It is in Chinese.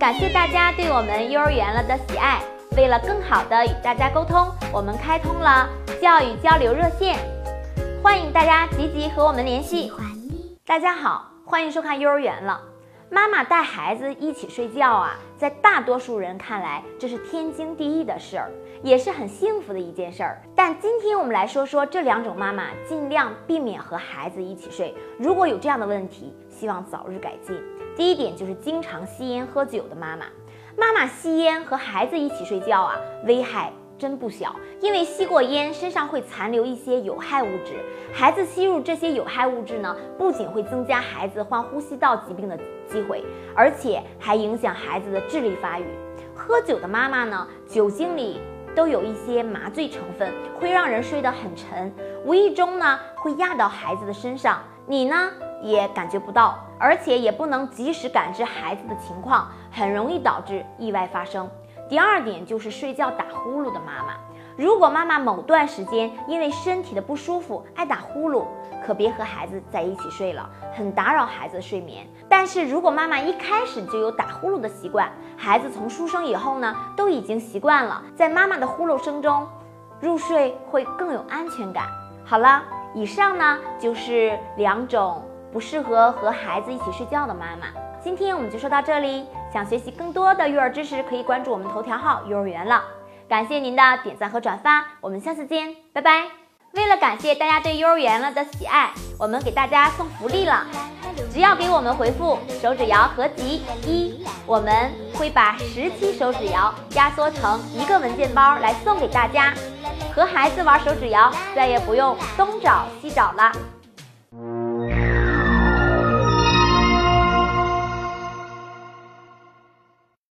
感谢大家对我们幼儿园了的喜爱。为了更好的与大家沟通，我们开通了教育交流热线，欢迎大家积极和我们联系。大家好，欢迎收看幼儿园了。妈妈带孩子一起睡觉啊，在大多数人看来，这是天经地义的事儿，也是很幸福的一件事儿。但今天我们来说说这两种妈妈，尽量避免和孩子一起睡。如果有这样的问题，希望早日改进。第一点就是经常吸烟喝酒的妈妈，妈妈吸烟和孩子一起睡觉啊，危害。真不小，因为吸过烟，身上会残留一些有害物质。孩子吸入这些有害物质呢，不仅会增加孩子患呼吸道疾病的机会，而且还影响孩子的智力发育。喝酒的妈妈呢，酒精里都有一些麻醉成分，会让人睡得很沉，无意中呢会压到孩子的身上，你呢也感觉不到，而且也不能及时感知孩子的情况，很容易导致意外发生。第二点就是睡觉打呼噜的妈妈，如果妈妈某段时间因为身体的不舒服爱打呼噜，可别和孩子在一起睡了，很打扰孩子的睡眠。但是如果妈妈一开始就有打呼噜的习惯，孩子从出生以后呢，都已经习惯了在妈妈的呼噜声中入睡，会更有安全感。好了，以上呢就是两种不适合和孩子一起睡觉的妈妈。今天我们就说到这里。想学习更多的育儿知识，可以关注我们头条号“幼儿园了”。感谢您的点赞和转发，我们下次见，拜拜。为了感谢大家对幼儿园了的喜爱，我们给大家送福利了。只要给我们回复“手指谣合集一”，我们会把十期手指谣压缩成一个文件包来送给大家。和孩子玩手指谣，再也不用东找西找了。